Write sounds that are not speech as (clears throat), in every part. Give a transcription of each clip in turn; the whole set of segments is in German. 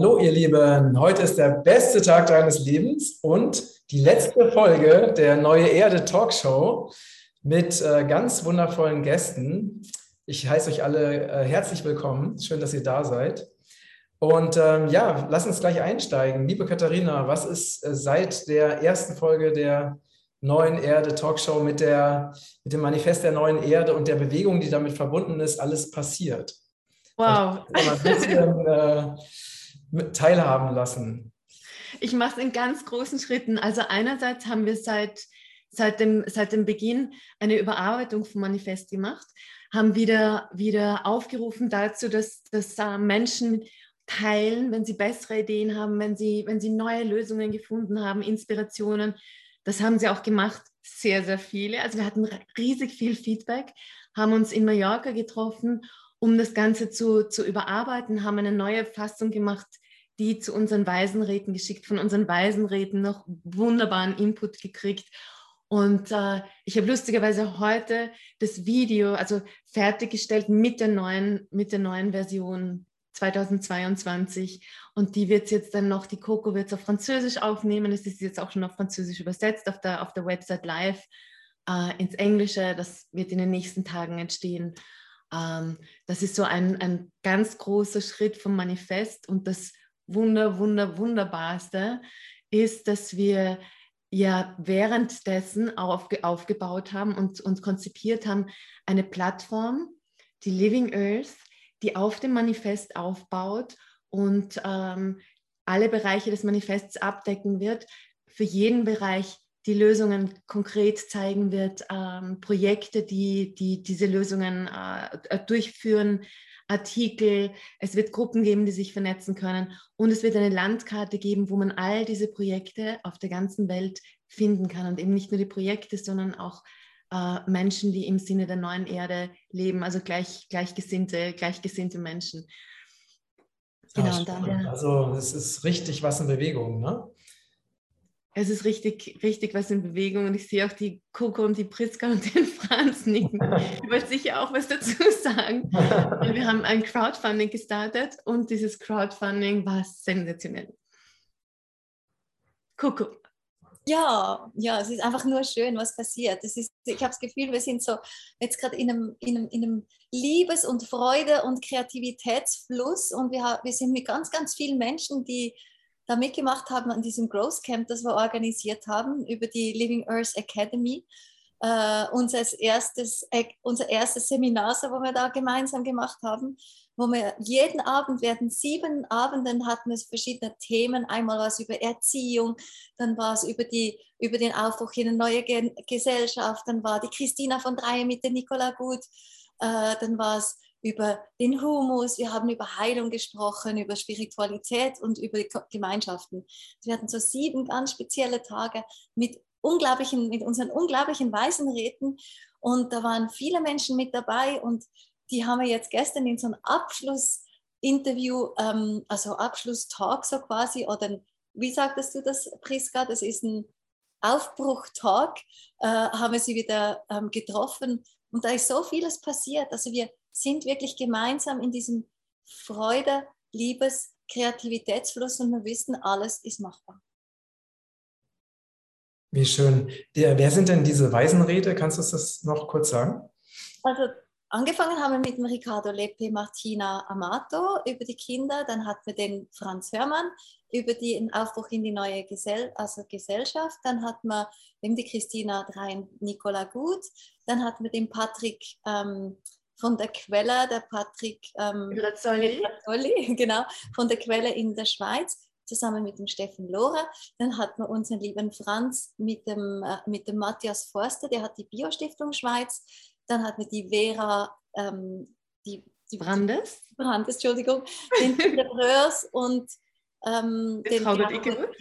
Hallo ihr Lieben, heute ist der beste Tag deines Lebens und die letzte Folge der Neue Erde Talkshow mit äh, ganz wundervollen Gästen. Ich heiße euch alle äh, herzlich willkommen. Schön, dass ihr da seid. Und ähm, ja, lass uns gleich einsteigen. Liebe Katharina, was ist äh, seit der ersten Folge der Neuen Erde Talkshow mit, der, mit dem Manifest der Neuen Erde und der Bewegung, die damit verbunden ist, alles passiert? Wow. ein bisschen teilhaben lassen. Ich mache es in ganz großen Schritten. Also einerseits haben wir seit, seit, dem, seit dem Beginn eine Überarbeitung vom Manifest gemacht, haben wieder, wieder aufgerufen dazu, dass, dass äh, Menschen teilen, wenn sie bessere Ideen haben, wenn sie, wenn sie neue Lösungen gefunden haben, Inspirationen. Das haben sie auch gemacht, sehr, sehr viele. Also wir hatten riesig viel Feedback, haben uns in Mallorca getroffen um das Ganze zu, zu überarbeiten, haben eine neue Fassung gemacht, die zu unseren Waisenräten geschickt, von unseren Waisenräten noch wunderbaren Input gekriegt. Und äh, ich habe lustigerweise heute das Video, also fertiggestellt mit der neuen, mit der neuen Version 2022. Und die wird jetzt dann noch, die Coco wird es auf Französisch aufnehmen. Es ist jetzt auch schon auf Französisch übersetzt auf der, auf der Website live äh, ins Englische. Das wird in den nächsten Tagen entstehen. Ähm, das ist so ein, ein ganz großer Schritt vom Manifest und das Wunder, Wunder, Wunderbarste ist, dass wir ja währenddessen auch aufgebaut haben und, und konzipiert haben, eine Plattform, die Living Earth, die auf dem Manifest aufbaut und ähm, alle Bereiche des Manifests abdecken wird, für jeden Bereich die Lösungen konkret zeigen wird, ähm, Projekte, die, die diese Lösungen äh, durchführen, Artikel, es wird Gruppen geben, die sich vernetzen können. Und es wird eine Landkarte geben, wo man all diese Projekte auf der ganzen Welt finden kann. Und eben nicht nur die Projekte, sondern auch äh, Menschen, die im Sinne der neuen Erde leben, also gleich, gleichgesinnte, gleichgesinnte Menschen. Genau, ja, also es ist richtig was in Bewegung, ne? Es ist richtig, richtig was in Bewegung und ich sehe auch die Coco und die Priska und den Franz nicken. (laughs) Ich wollte sicher auch was dazu sagen. Wir haben ein Crowdfunding gestartet und dieses Crowdfunding war sensationell. Coco. Ja, ja, es ist einfach nur schön, was passiert. Es ist, ich habe das Gefühl, wir sind so jetzt gerade in einem, in, einem, in einem Liebes- und Freude- und Kreativitätsfluss und wir, wir sind mit ganz, ganz vielen Menschen, die da mitgemacht haben an diesem Growth Camp, das wir organisiert haben über die Living Earth Academy. Uh, unser, erstes, äh, unser erstes Seminar, wo wir da gemeinsam gemacht haben, wo wir jeden Abend, werden sieben Abenden hatten es verschiedene Themen. Einmal war es über Erziehung, dann war es über, die, über den Aufbruch in eine neue Ge Gesellschaft, dann war die Christina von Dreie mit der Nicola Gut, uh, dann war es über den Humus, wir haben über Heilung gesprochen, über Spiritualität und über Gemeinschaften. Wir hatten so sieben ganz spezielle Tage mit unglaublichen, mit unseren unglaublichen Waisenräten und da waren viele Menschen mit dabei und die haben wir jetzt gestern in so einem Abschlussinterview, ähm, also Abschlusstalk so quasi oder wie sagtest du das, Priska? Das ist ein Aufbruchtalk, äh, haben wir sie wieder ähm, getroffen und da ist so vieles passiert. Also wir sind wirklich gemeinsam in diesem Freude, Liebes, Kreativitätsfluss und wir wissen, alles ist machbar. Wie schön. Wer sind denn diese Waisenräte? Kannst du das noch kurz sagen? Also angefangen haben wir mit dem Ricardo Lepe Martina Amato über die Kinder, dann hatten wir den Franz Hörmann über den Aufbruch in die neue Gesell also Gesellschaft, dann hatten wir eben die Christina Drein Nicola Gut, dann hatten wir den Patrick ähm, von der Quelle, der Patrick ähm, Grazzoli. Grazzoli, (laughs) genau, von der Quelle in der Schweiz, zusammen mit dem Steffen Lohrer. Dann hat man unseren lieben Franz mit dem, äh, mit dem Matthias Forster, der hat die Biostiftung Schweiz. Dann hat man die Vera, ähm, die, die Brandes, Brandes, Entschuldigung, den Breurs (laughs) und ähm, den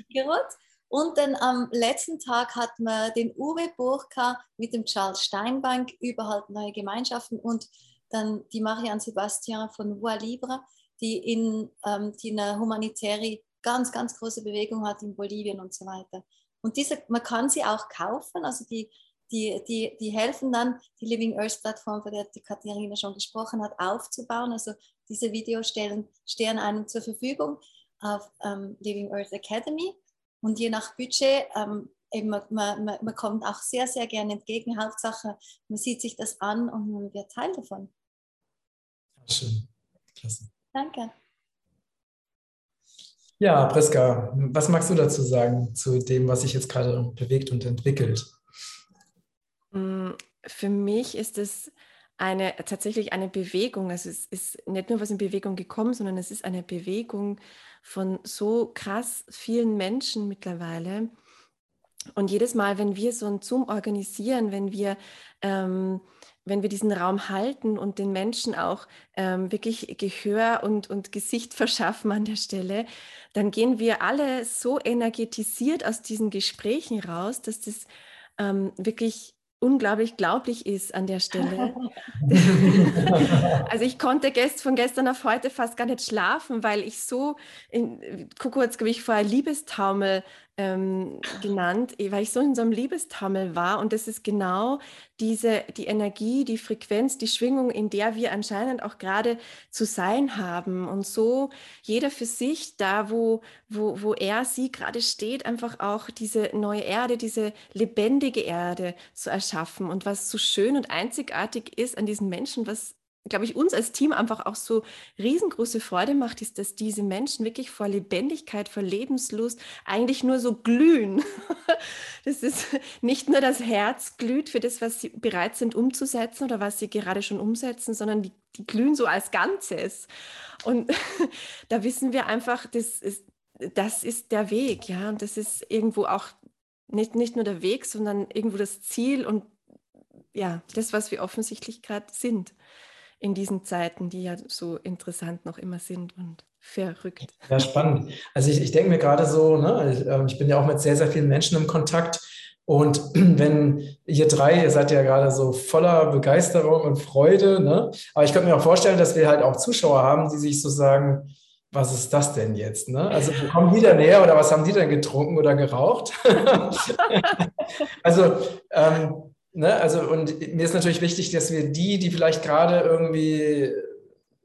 Igerot. Und dann am letzten Tag hat man den Uwe Burka mit dem Charles Steinbank überhaupt neue Gemeinschaften und dann die Marianne Sebastian von Voix Libre, die in ähm, die eine humanitäre ganz, ganz große Bewegung hat in Bolivien und so weiter. Und diese, man kann sie auch kaufen, also die, die, die, die helfen dann, die Living Earth Plattform, von der die Katharina schon gesprochen hat, aufzubauen. Also diese Videos stehen einem zur Verfügung. auf ähm, Living Earth Academy. Und je nach Budget, ähm, eben, man, man, man kommt auch sehr, sehr gerne entgegen. Hauptsache, man sieht sich das an und man wird Teil davon. Schön. Klasse. Danke. Ja, Priska, was magst du dazu sagen, zu dem, was sich jetzt gerade bewegt und entwickelt? Mm, für mich ist es eine, tatsächlich eine Bewegung. Also es ist nicht nur was in Bewegung gekommen, sondern es ist eine Bewegung von so krass vielen Menschen mittlerweile. Und jedes Mal, wenn wir so ein Zoom organisieren, wenn wir ähm, wenn wir diesen Raum halten und den Menschen auch ähm, wirklich Gehör und, und Gesicht (laughs) verschaffen an der Stelle, dann gehen wir alle so energetisiert aus diesen Gesprächen raus, dass das ähm, wirklich unglaublich glaublich ist an der Stelle. (laughs) also ich konnte gest von gestern auf heute fast gar nicht schlafen, weil ich so, in, es, glaube ich, vorher Liebestaumel ähm, genannt, weil ich so in so einem Liebestaumel war. Und das ist genau diese, die Energie, die Frequenz, die Schwingung, in der wir anscheinend auch gerade zu sein haben. Und so jeder für sich da, wo, wo, wo er, sie gerade steht, einfach auch diese neue Erde, diese lebendige Erde zu erschaffen. Und was so schön und einzigartig ist an diesen Menschen, was glaube ich, uns als Team einfach auch so riesengroße Freude macht, ist, dass diese Menschen wirklich vor Lebendigkeit, vor Lebenslust eigentlich nur so glühen. (laughs) Das ist nicht nur das Herz glüht für das, was sie bereit sind umzusetzen oder was sie gerade schon umsetzen, sondern die, die glühen so als Ganzes. Und (laughs) da wissen wir einfach, das ist, das ist der Weg, ja, und das ist irgendwo auch nicht, nicht nur der Weg, sondern irgendwo das Ziel und ja, das, was wir offensichtlich gerade sind in diesen Zeiten, die ja so interessant noch immer sind und verrückt. Ja, spannend. Also ich, ich denke mir gerade so, ne, ähm, ich bin ja auch mit sehr, sehr vielen Menschen im Kontakt. Und (clears throat) wenn ihr drei, ihr seid ja gerade so voller Begeisterung und Freude, ne? aber ich könnte mir auch vorstellen, dass wir halt auch Zuschauer haben, die sich so sagen, was ist das denn jetzt? Ne? Also kommen die denn her oder was haben die denn getrunken oder geraucht? (laughs) also ähm, Ne? Also, und mir ist natürlich wichtig, dass wir die, die vielleicht gerade irgendwie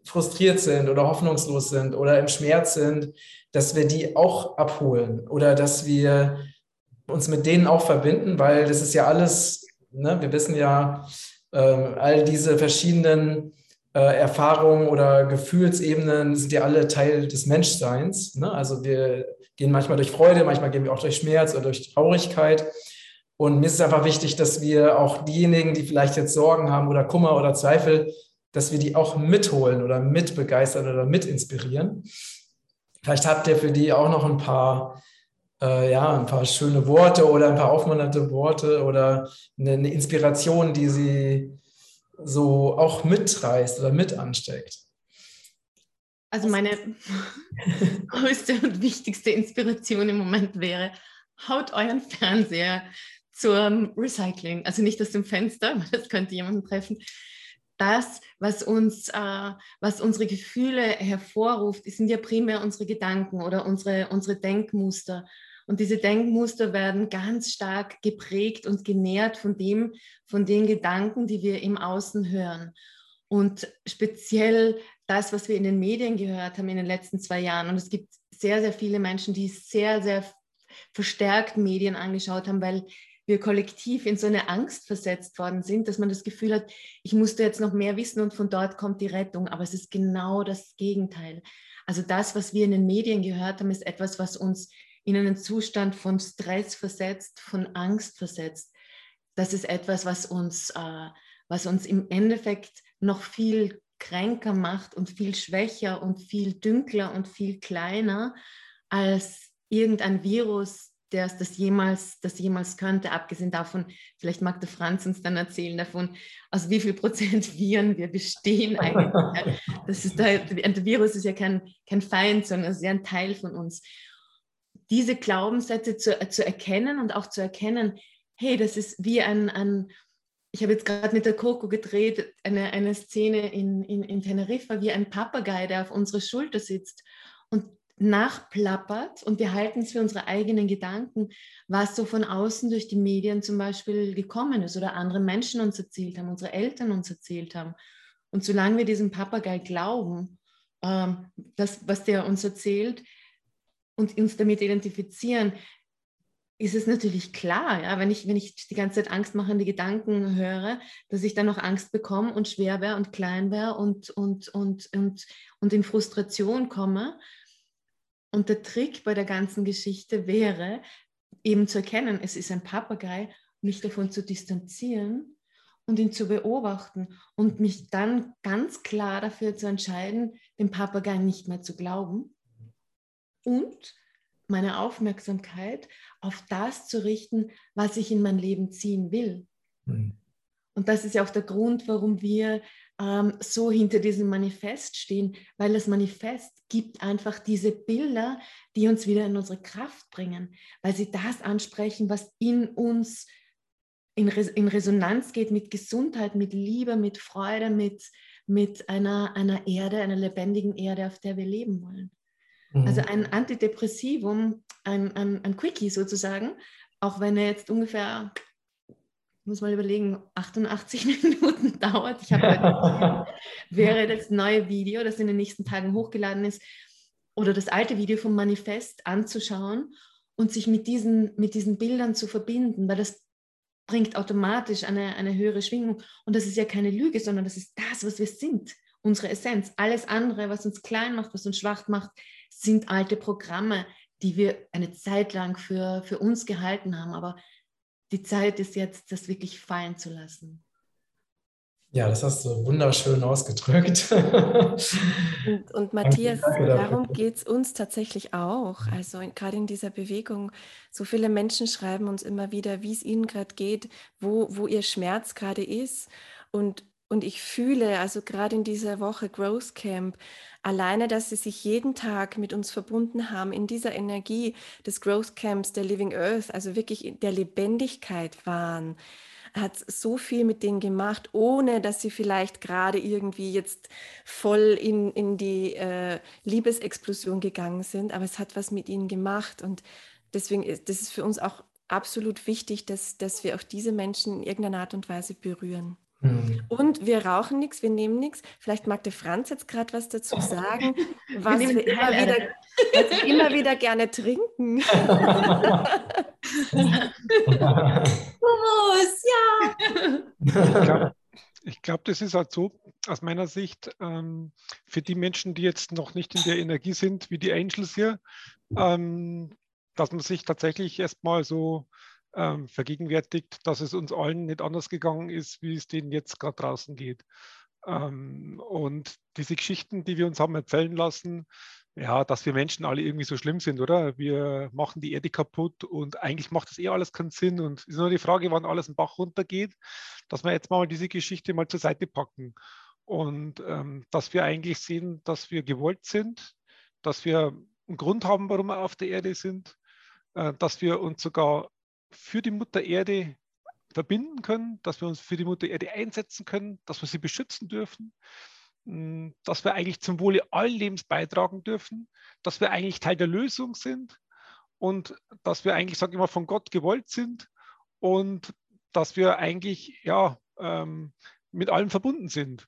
frustriert sind oder hoffnungslos sind oder im Schmerz sind, dass wir die auch abholen oder dass wir uns mit denen auch verbinden, weil das ist ja alles, ne? wir wissen ja, äh, all diese verschiedenen äh, Erfahrungen oder Gefühlsebenen sind ja alle Teil des Menschseins. Ne? Also wir gehen manchmal durch Freude, manchmal gehen wir auch durch Schmerz oder durch Traurigkeit. Und mir ist es einfach wichtig, dass wir auch diejenigen, die vielleicht jetzt Sorgen haben oder Kummer oder Zweifel, dass wir die auch mitholen oder mitbegeistern oder mitinspirieren. Vielleicht habt ihr für die auch noch ein paar, äh, ja, ein paar schöne Worte oder ein paar aufmunternde Worte oder eine, eine Inspiration, die sie so auch mitreißt oder mit ansteckt. Also meine (laughs) größte und wichtigste Inspiration im Moment wäre, haut euren Fernseher zum Recycling. Also nicht aus dem Fenster, (laughs) das könnte jemanden treffen. Das, was uns, äh, was unsere Gefühle hervorruft, sind ja primär unsere Gedanken oder unsere, unsere Denkmuster. Und diese Denkmuster werden ganz stark geprägt und genährt von dem, von den Gedanken, die wir im Außen hören. Und speziell das, was wir in den Medien gehört haben in den letzten zwei Jahren. Und es gibt sehr, sehr viele Menschen, die sehr, sehr verstärkt Medien angeschaut haben, weil wir kollektiv in so eine Angst versetzt worden sind, dass man das Gefühl hat, ich musste jetzt noch mehr wissen und von dort kommt die Rettung. Aber es ist genau das Gegenteil. Also das, was wir in den Medien gehört haben, ist etwas, was uns in einen Zustand von Stress versetzt, von Angst versetzt. Das ist etwas, was uns, äh, was uns im Endeffekt noch viel kränker macht und viel schwächer und viel dünkler und viel kleiner als irgendein Virus, der es das jemals, das jemals könnte. Abgesehen davon, vielleicht mag der Franz uns dann erzählen davon, aus wie viel Prozent (laughs) Viren wir bestehen eigentlich. (laughs) Das ist der, der Virus ist ja kein, kein Feind, sondern es ist ja ein Teil von uns. Diese Glaubenssätze zu, zu erkennen und auch zu erkennen, hey, das ist wie ein, ein ich habe jetzt gerade mit der Coco gedreht, eine, eine Szene in, in, in Teneriffa, wie ein Papagei, der auf unserer Schulter sitzt. Nachplappert und wir halten es für unsere eigenen Gedanken, was so von außen durch die Medien zum Beispiel gekommen ist oder andere Menschen uns erzählt haben, unsere Eltern uns erzählt haben. Und solange wir diesem Papagei glauben, ähm, das, was der uns erzählt, und uns damit identifizieren, ist es natürlich klar, ja, wenn ich, wenn ich die ganze Zeit angstmachende Gedanken höre, dass ich dann noch Angst bekomme und schwer wäre und klein wäre und, und, und, und, und in Frustration komme. Und der Trick bei der ganzen Geschichte wäre, eben zu erkennen, es ist ein Papagei, mich davon zu distanzieren und ihn zu beobachten und mich dann ganz klar dafür zu entscheiden, dem Papagei nicht mehr zu glauben und meine Aufmerksamkeit auf das zu richten, was ich in mein Leben ziehen will. Mhm. Und das ist ja auch der Grund, warum wir ähm, so hinter diesem Manifest stehen, weil das Manifest gibt einfach diese Bilder, die uns wieder in unsere Kraft bringen, weil sie das ansprechen, was in uns in, Res in Resonanz geht mit Gesundheit, mit Liebe, mit Freude, mit, mit einer, einer Erde, einer lebendigen Erde, auf der wir leben wollen. Also mhm. ein Antidepressivum, ein, ein, ein Quickie sozusagen, auch wenn er jetzt ungefähr, muss mal überlegen, 88 (laughs) Minuten dauert. Ich habe heute (laughs) wäre das neue Video, das in den nächsten Tagen hochgeladen ist, oder das alte Video vom Manifest anzuschauen und sich mit diesen, mit diesen Bildern zu verbinden, weil das bringt automatisch eine, eine höhere Schwingung. Und das ist ja keine Lüge, sondern das ist das, was wir sind, unsere Essenz. Alles andere, was uns klein macht, was uns schwach macht, sind alte Programme, die wir eine Zeit lang für, für uns gehalten haben. Aber die Zeit ist jetzt, das wirklich fallen zu lassen. Ja, das hast du wunderschön ausgedrückt. und, und Matthias, darum geht es uns tatsächlich auch. Also gerade in dieser Bewegung, so viele Menschen schreiben uns immer wieder, wie es ihnen gerade geht, wo, wo ihr Schmerz gerade ist. Und, und ich fühle, also gerade in dieser Woche Growth Camp, alleine, dass sie sich jeden Tag mit uns verbunden haben, in dieser Energie des Growth Camps, der Living Earth, also wirklich der Lebendigkeit waren, hat so viel mit denen gemacht, ohne dass sie vielleicht gerade irgendwie jetzt voll in, in die äh, Liebesexplosion gegangen sind, aber es hat was mit ihnen gemacht und deswegen ist das ist für uns auch absolut wichtig, dass, dass wir auch diese Menschen in irgendeiner Art und Weise berühren. Mhm. Und wir rauchen nichts, wir nehmen nichts. Vielleicht mag der Franz jetzt gerade was dazu sagen, was wir, wir immer, wieder, was wir immer wieder gerne trinken. Hummus, ja. Ich glaube, das ist halt so, aus meiner Sicht, ähm, für die Menschen, die jetzt noch nicht in der Energie sind, wie die Angels hier, ähm, dass man sich tatsächlich erstmal so ähm, vergegenwärtigt, dass es uns allen nicht anders gegangen ist, wie es denen jetzt gerade draußen geht. Ähm, und diese Geschichten, die wir uns haben erzählen lassen, ja, dass wir Menschen alle irgendwie so schlimm sind, oder? Wir machen die Erde kaputt und eigentlich macht das eh alles keinen Sinn. Und es ist nur die Frage, wann alles im Bach runtergeht, dass wir jetzt mal diese Geschichte mal zur Seite packen. Und ähm, dass wir eigentlich sehen, dass wir gewollt sind, dass wir einen Grund haben, warum wir auf der Erde sind, äh, dass wir uns sogar für die Mutter Erde verbinden können, dass wir uns für die Mutter Erde einsetzen können, dass wir sie beschützen dürfen, hm, dass wir eigentlich zum Wohle allen Lebens beitragen dürfen, dass wir eigentlich Teil der Lösung sind und dass wir eigentlich, sage ich mal, von Gott gewollt sind und dass wir eigentlich ja ähm, mit allem verbunden sind.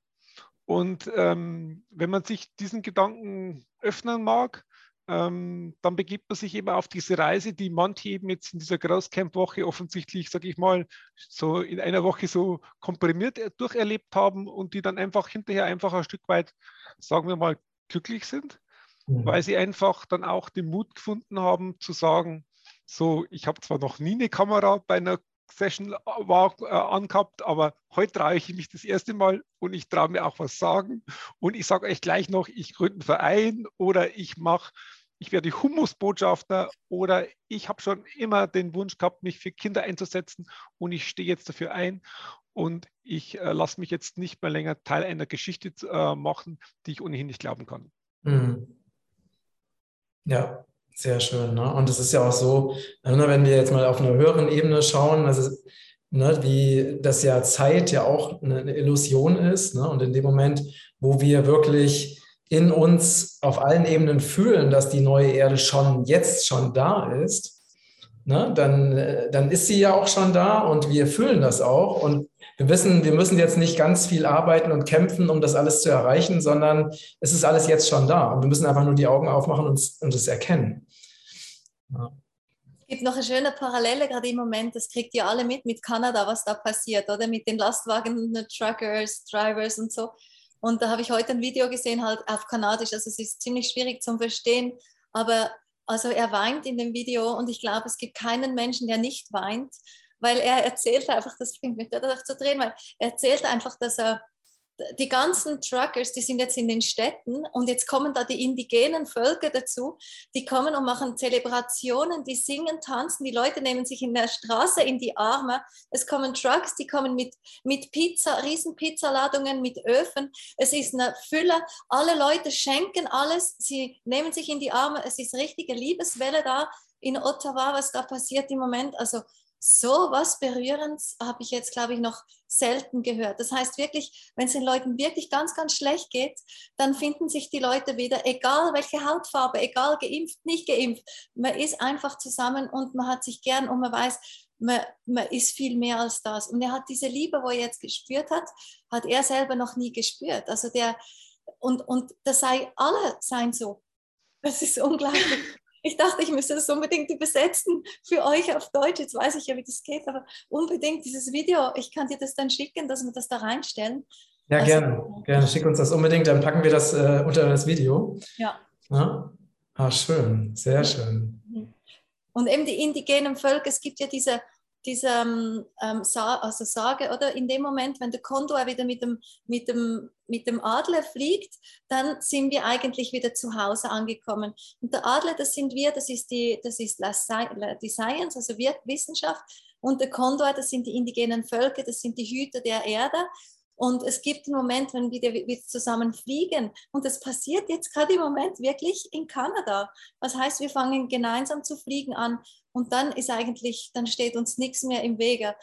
Und ähm, wenn man sich diesen Gedanken öffnen mag, ähm, dann begibt man sich eben auf diese Reise, die manche eben jetzt in dieser Großcamp-Woche offensichtlich, sage ich mal, so in einer Woche so komprimiert durcherlebt haben und die dann einfach hinterher einfach ein Stück weit, sagen wir mal, glücklich sind, mhm. weil sie einfach dann auch den Mut gefunden haben zu sagen, so, ich habe zwar noch nie eine Kamera bei einer Session äh, war, äh, angehabt, aber heute traue ich mich das erste Mal und ich traue mir auch was sagen. Und ich sage euch gleich noch, ich gründe einen Verein oder ich mache, ich werde Humusbotschafter oder ich habe schon immer den Wunsch gehabt, mich für Kinder einzusetzen und ich stehe jetzt dafür ein und ich äh, lasse mich jetzt nicht mehr länger Teil einer Geschichte äh, machen, die ich ohnehin nicht glauben kann. Mhm. Ja, sehr schön. Ne? Und es ist ja auch so, ne, wenn wir jetzt mal auf einer höheren Ebene schauen, also, ne, wie das ja Zeit ja auch eine Illusion ist. Ne? Und in dem Moment, wo wir wirklich in uns auf allen Ebenen fühlen, dass die neue Erde schon jetzt schon da ist, ne, dann, dann ist sie ja auch schon da und wir fühlen das auch. Und wir wissen, wir müssen jetzt nicht ganz viel arbeiten und kämpfen, um das alles zu erreichen, sondern es ist alles jetzt schon da. Und wir müssen einfach nur die Augen aufmachen und, und es erkennen. Ja. Es gibt noch eine schöne Parallele gerade im Moment, das kriegt ihr alle mit, mit Kanada, was da passiert, oder? Mit den Lastwagen, Truckers, Drivers und so. Und da habe ich heute ein Video gesehen, halt auf Kanadisch, also es ist ziemlich schwierig zum Verstehen, aber also er weint in dem Video und ich glaube, es gibt keinen Menschen, der nicht weint, weil er erzählt einfach, das bringt mich gerade zu drehen, weil er erzählt einfach, dass er die ganzen Truckers, die sind jetzt in den Städten und jetzt kommen da die indigenen Völker dazu, die kommen und machen Zelebrationen, die singen, tanzen, die Leute nehmen sich in der Straße in die Arme. Es kommen Trucks, die kommen mit, mit Pizza, riesen Pizzaladungen, mit Öfen. Es ist eine Fülle. Alle Leute schenken alles, sie nehmen sich in die Arme. Es ist richtige Liebeswelle da in Ottawa, was da passiert im Moment. Also so was Berührendes habe ich jetzt, glaube ich, noch selten gehört. Das heißt wirklich, wenn es den Leuten wirklich ganz, ganz schlecht geht, dann finden sich die Leute wieder, egal welche Hautfarbe, egal geimpft, nicht geimpft. Man ist einfach zusammen und man hat sich gern und man weiß, man, man ist viel mehr als das. Und er hat diese Liebe, wo er jetzt gespürt hat, hat er selber noch nie gespürt. Also der, und, und das sei alle sein so. Das ist unglaublich. (laughs) Ich dachte, ich müsste das unbedingt übersetzen für euch auf Deutsch. Jetzt weiß ich ja, wie das geht, aber unbedingt dieses Video. Ich kann dir das dann schicken, dass wir das da reinstellen. Ja, also, gerne. Gerne. Schick uns das unbedingt, dann packen wir das äh, unter das Video. Ja. ja. Ah, schön. Sehr schön. Und eben die indigenen Völker, es gibt ja diese diese ähm, also Sage, oder in dem Moment, wenn der Kondor wieder mit dem, mit, dem, mit dem Adler fliegt, dann sind wir eigentlich wieder zu Hause angekommen. Und der Adler, das sind wir, das ist die, das ist die Science, also Wissenschaft. Und der Kondor, das sind die indigenen Völker, das sind die Hüter der Erde. Und es gibt einen Moment, wenn wir wieder zusammen fliegen. Und das passiert jetzt gerade im Moment wirklich in Kanada. Das heißt, wir fangen gemeinsam zu fliegen an. Und dann ist eigentlich, dann steht uns nichts mehr im Wege.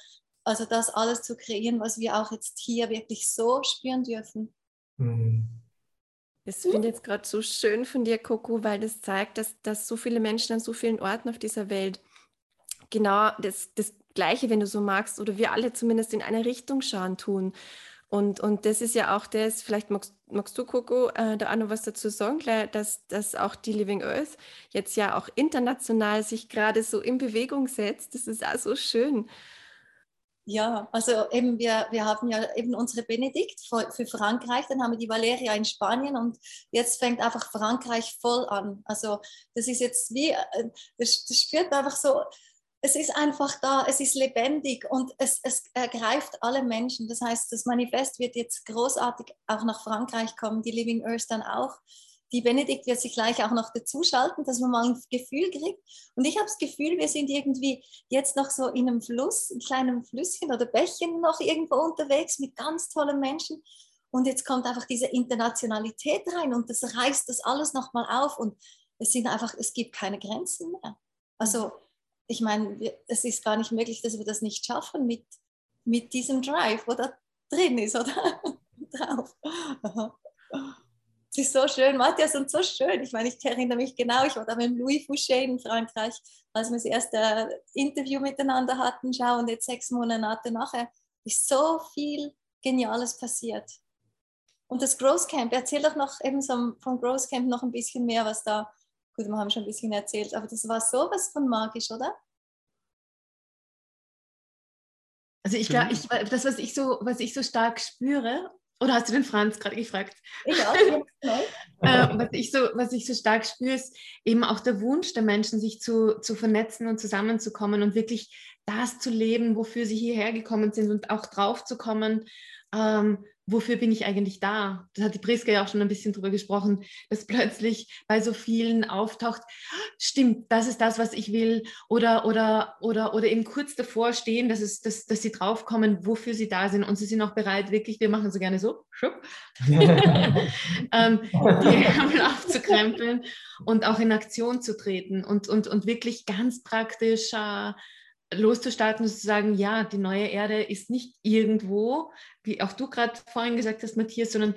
Also das alles zu kreieren, was wir auch jetzt hier wirklich so spüren dürfen. Mhm. Das finde ich jetzt gerade so schön von dir, Coco, weil das zeigt, dass, dass so viele Menschen an so vielen Orten auf dieser Welt genau das, das Gleiche, wenn du so magst, oder wir alle zumindest in eine Richtung schauen tun. Und, und das ist ja auch das, vielleicht magst, magst du, Coco, äh, da auch noch was dazu sagen, dass, dass auch die Living Earth jetzt ja auch international sich gerade so in Bewegung setzt. Das ist auch so schön. Ja, also eben wir, wir haben ja eben unsere Benedikt für, für, Frankreich, dann haben wir die Valeria in Spanien und jetzt fängt einfach Frankreich voll an. Also das ist jetzt wie, äh, das, das spürt einfach so, es ist einfach da, es ist lebendig und es, es ergreift alle Menschen. Das heißt, das Manifest wird jetzt großartig auch nach Frankreich kommen, die Living Earth dann auch. Die Benedikt wird sich gleich auch noch dazuschalten, dass man mal ein Gefühl kriegt. Und ich habe das Gefühl, wir sind irgendwie jetzt noch so in einem Fluss, ein kleinem Flüsschen oder Bächchen noch irgendwo unterwegs mit ganz tollen Menschen. Und jetzt kommt einfach diese Internationalität rein und das reißt das alles nochmal auf und es sind einfach, es gibt keine Grenzen mehr. Also ich meine, es ist gar nicht möglich, dass wir das nicht schaffen mit, mit diesem Drive, wo da drin ist, oder? (laughs) Drauf. Es ist so schön, Matthias, und so schön. Ich meine, ich erinnere mich genau, ich war da mit Louis Fouché in Frankreich, als wir das erste Interview miteinander hatten. Schau, und jetzt sechs Monate nachher ist so viel Geniales passiert. Und das Growth Camp, erzähl doch noch eben vom Growth Camp noch ein bisschen mehr, was da Gut, wir haben schon ein bisschen erzählt, aber das war sowas von magisch, oder? Also ich glaube, ich, das, was ich so, was ich so stark spüre, oder hast du den Franz gerade gefragt? (laughs) Ja, äh, was, ich so, was ich so stark spüre, ist eben auch der Wunsch der Menschen, sich zu, zu vernetzen und zusammenzukommen und wirklich das zu leben, wofür sie hierher gekommen sind und auch drauf zu kommen, ähm, wofür bin ich eigentlich da? Das hat die Priska ja auch schon ein bisschen drüber gesprochen, dass plötzlich bei so vielen auftaucht, stimmt, das ist das, was ich will, oder, oder, oder, oder eben kurz davor stehen, dass, es, dass, dass sie draufkommen, wofür sie da sind und sie sind auch bereit, wirklich, wir machen so gerne so, schupp, (laughs) ähm, die Ärmel aufzukrempeln und auch in Aktion zu treten und, und, und wirklich ganz praktisch äh, loszustarten und zu sagen, ja, die neue Erde ist nicht irgendwo, wie auch du gerade vorhin gesagt hast, Matthias, sondern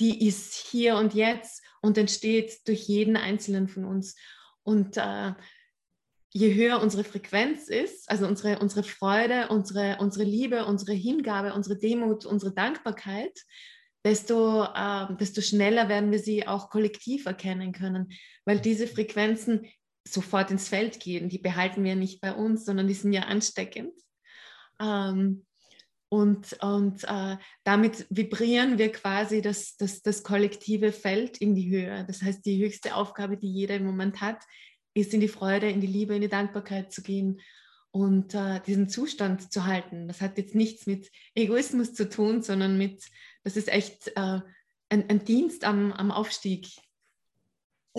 die ist hier und jetzt und entsteht durch jeden einzelnen von uns. Und äh, je höher unsere Frequenz ist, also unsere, unsere Freude, unsere, unsere Liebe, unsere Hingabe, unsere Demut, unsere Dankbarkeit, desto, äh, desto schneller werden wir sie auch kollektiv erkennen können, weil diese Frequenzen sofort ins Feld gehen. Die behalten wir nicht bei uns, sondern die sind ja ansteckend. Ähm, und, und äh, damit vibrieren wir quasi das, das, das kollektive Feld in die Höhe. Das heißt, die höchste Aufgabe, die jeder im Moment hat, ist in die Freude, in die Liebe, in die Dankbarkeit zu gehen und äh, diesen Zustand zu halten. Das hat jetzt nichts mit Egoismus zu tun, sondern mit, das ist echt äh, ein, ein, Dienst am, am Aufstieg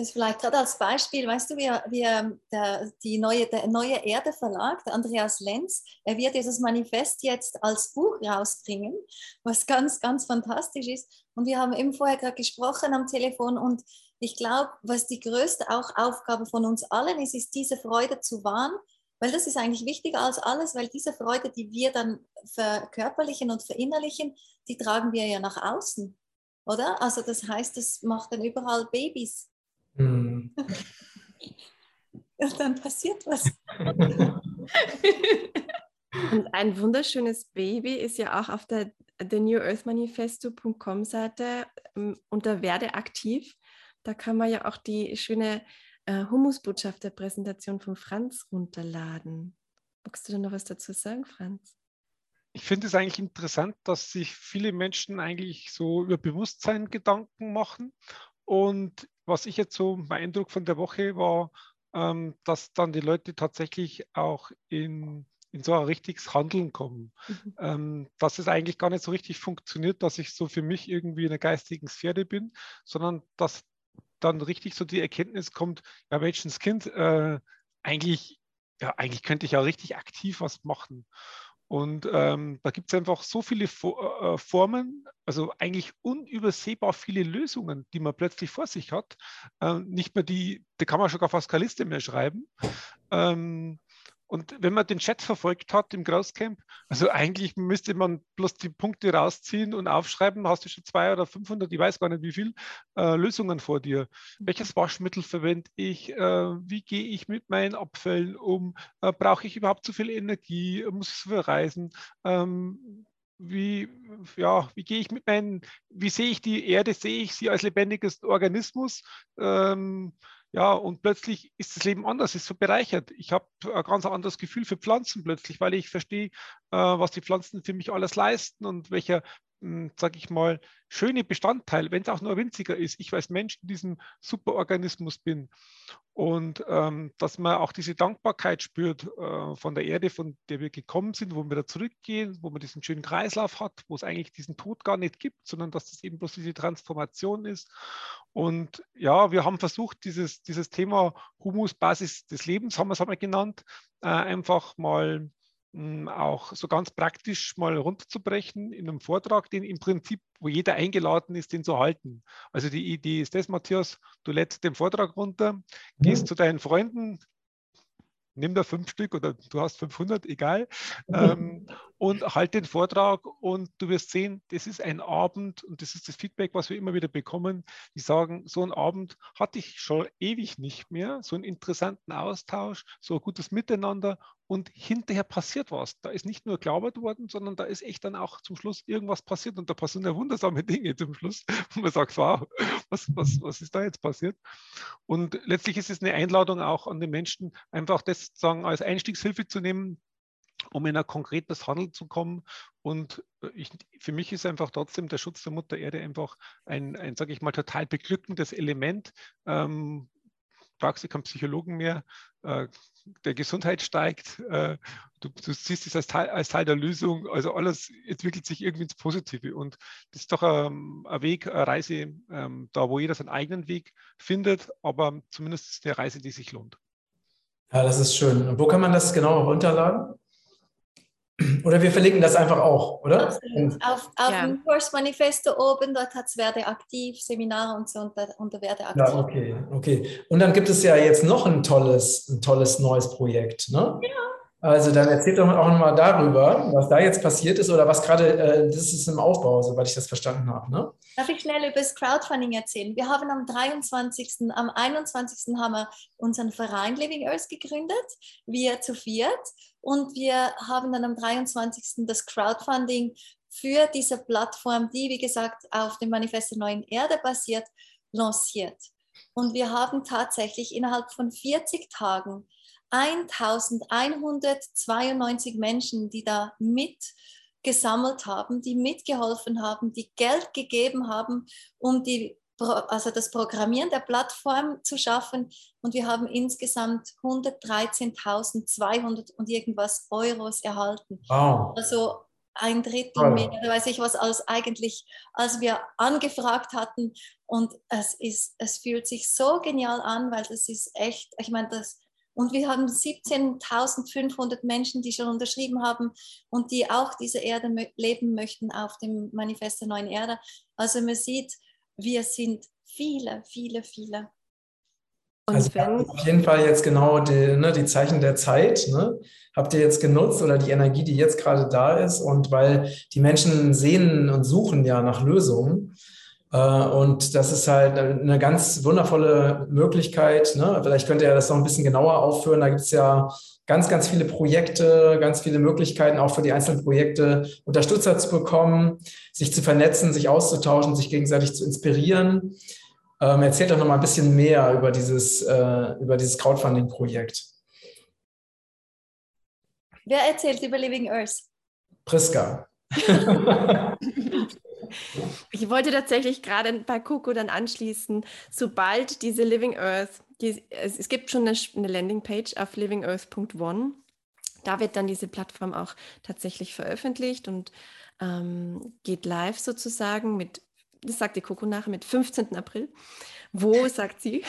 ist vielleicht gerade als Beispiel, weißt du, wie, wie ähm, der, die neue, der neue Erde Verlag, der Andreas Lenz, er wird dieses Manifest jetzt als Buch rausbringen, was ganz, ganz fantastisch ist. Und wir haben eben vorher gerade gesprochen am Telefon und ich glaube, was die größte auch Aufgabe von uns allen ist, ist diese Freude zu wahren, weil das ist eigentlich wichtiger als alles, weil diese Freude, die wir dann verkörperlichen und verinnerlichen, die tragen wir ja nach außen, oder? Also das heißt, das macht dann überall Babys hm. (laughs) Und dann passiert was. (laughs) Und ein wunderschönes Baby ist ja auch auf der The New Earth Manifesto.com Seite ähm, unter Werde aktiv. Da kann man ja auch die schöne äh, Humusbotschaft der Präsentation von Franz runterladen. Magst du da noch was dazu sagen, Franz? Ich finde es eigentlich interessant, dass sich viele Menschen eigentlich so über Bewusstsein Gedanken machen und was ich jetzt so, mein Eindruck von der Woche war, ähm, dass dann die Leute tatsächlich auch in, in so ein richtiges Handeln kommen. Mhm. Ähm, dass es eigentlich gar nicht so richtig funktioniert, dass ich so für mich irgendwie in der geistigen Sphäre bin, sondern dass dann richtig so die Erkenntnis kommt, ja, Menschenskind, äh, eigentlich, ja, eigentlich könnte ich ja richtig aktiv was machen. Und ähm, da gibt es einfach so viele äh, äh, Formen, also eigentlich unübersehbar viele Lösungen, die man plötzlich vor sich hat. Ähm, nicht mehr die, da kann man schon gar fast keine Liste mehr schreiben. Ähm, und wenn man den Chat verfolgt hat im Großcamp, also eigentlich müsste man bloß die Punkte rausziehen und aufschreiben, hast du schon zwei oder 500, ich weiß gar nicht wie viel, äh, Lösungen vor dir. Welches Waschmittel verwende ich? Äh, wie gehe ich mit meinen Abfällen um? Äh, Brauche ich überhaupt zu viel Energie? Muss ich so viel reisen? Ähm, wie, ja, wie gehe ich mit meinen, wie sehe ich die Erde? Sehe ich sie als lebendiges Organismus? Ähm, ja, und plötzlich ist das Leben anders, ist so bereichert. Ich habe ein ganz anderes Gefühl für Pflanzen plötzlich, weil ich verstehe, äh, was die Pflanzen für mich alles leisten und welcher, sage ich mal, schöne Bestandteil, wenn es auch nur winziger ist, ich als Mensch in diesem Superorganismus bin. Und ähm, dass man auch diese Dankbarkeit spürt äh, von der Erde, von der wir gekommen sind, wo wir da zurückgehen, wo man diesen schönen Kreislauf hat, wo es eigentlich diesen Tod gar nicht gibt, sondern dass das eben bloß diese Transformation ist. Und ja, wir haben versucht, dieses, dieses Thema Humus, Basis des Lebens, haben wir es einmal genannt, äh, einfach mal auch so ganz praktisch mal runterzubrechen in einem Vortrag, den im Prinzip, wo jeder eingeladen ist, den zu halten. Also die Idee ist das, Matthias, du lädst den Vortrag runter, gehst ja. zu deinen Freunden, nimm da fünf Stück oder du hast 500, egal, ähm, und halt den Vortrag und du wirst sehen, das ist ein Abend und das ist das Feedback, was wir immer wieder bekommen. Die sagen, so einen Abend hatte ich schon ewig nicht mehr, so einen interessanten Austausch, so ein gutes Miteinander und hinterher passiert was. Da ist nicht nur glaubert worden, sondern da ist echt dann auch zum Schluss irgendwas passiert und da passieren ja wundersame (laughs) Dinge zum Schluss, wo man sagt, wow, was, was, was ist da jetzt passiert? Und letztlich ist es eine Einladung auch an den Menschen, einfach das sozusagen als Einstiegshilfe zu nehmen, um in ein konkretes Handeln zu kommen. Und äh, ich, für mich ist einfach trotzdem der Schutz der Mutter Erde einfach ein, ein sage ich mal, total beglückendes Element. Ähm, brauchst du keinen Psychologen mehr, äh, der Gesundheit steigt, äh, du, du, siehst es als Teil, als Teil der Lösung, also alles entwickelt sich irgendwie ins Positive und das ist doch ähm, ein Weg, eine Reise, ähm, da wo jeder seinen eigenen Weg findet, aber zumindest eine Reise, die sich lohnt. Ja, das ist schön. Und wo kann man das genau runterladen? Oder wir verlinken das einfach auch, oder? Absolut. Auf, auf ja. dem Kursmanifesto oben, dort hat es Werde aktiv, Seminare und so unter, unter Werde aktiv. Ja, okay, okay. Und dann gibt es ja jetzt noch ein tolles, ein tolles neues Projekt, ne? Ja. Also dann erzählt doch auch nochmal darüber, was da jetzt passiert ist oder was gerade, äh, das ist im Aufbau, soweit ich das verstanden habe. Ne? Darf ich schnell über das Crowdfunding erzählen? Wir haben am 23., am 21. haben wir unseren Verein Living Earth gegründet, wir zu viert. Und wir haben dann am 23. das Crowdfunding für diese Plattform, die, wie gesagt, auf dem Manifest der neuen Erde basiert, lanciert. Und wir haben tatsächlich innerhalb von 40 Tagen 1192 Menschen, die da mitgesammelt haben, die mitgeholfen haben, die Geld gegeben haben, um die also das Programmieren der Plattform zu schaffen. Und wir haben insgesamt 113.200 und irgendwas Euros erhalten. Wow. Also ein Drittel mehr, weiß ich was, als eigentlich, als wir angefragt hatten. Und es ist, es fühlt sich so genial an, weil das ist echt, ich meine, das, und wir haben 17.500 Menschen, die schon unterschrieben haben und die auch diese Erde leben möchten auf dem Manifest der neuen Erde. Also man sieht, wir sind viele, viele, viele. Und also wenn, auf jeden Fall jetzt genau die, ne, die Zeichen der Zeit, ne, habt ihr jetzt genutzt oder die Energie, die jetzt gerade da ist und weil die Menschen sehnen und suchen ja nach Lösungen. Äh, und das ist halt eine ganz wundervolle Möglichkeit. Ne? Vielleicht könnt ihr das noch ein bisschen genauer aufführen. Da gibt es ja ganz, ganz viele Projekte, ganz viele Möglichkeiten, auch für die einzelnen Projekte Unterstützer zu bekommen, sich zu vernetzen, sich auszutauschen, sich gegenseitig zu inspirieren. Ähm, erzählt doch noch mal ein bisschen mehr über dieses, äh, über dieses Crowdfunding-Projekt. Wer erzählt über Living Earth? Priska. (laughs) (laughs) ich wollte tatsächlich gerade bei Coco dann anschließen, sobald diese Living Earth die, es, es, gibt schon eine, eine Landingpage auf livingearth.one. Da wird dann diese Plattform auch tatsächlich veröffentlicht und ähm, geht live sozusagen mit, das sagt die Coco nachher, mit 15. April. Wo, (laughs) sagt sie?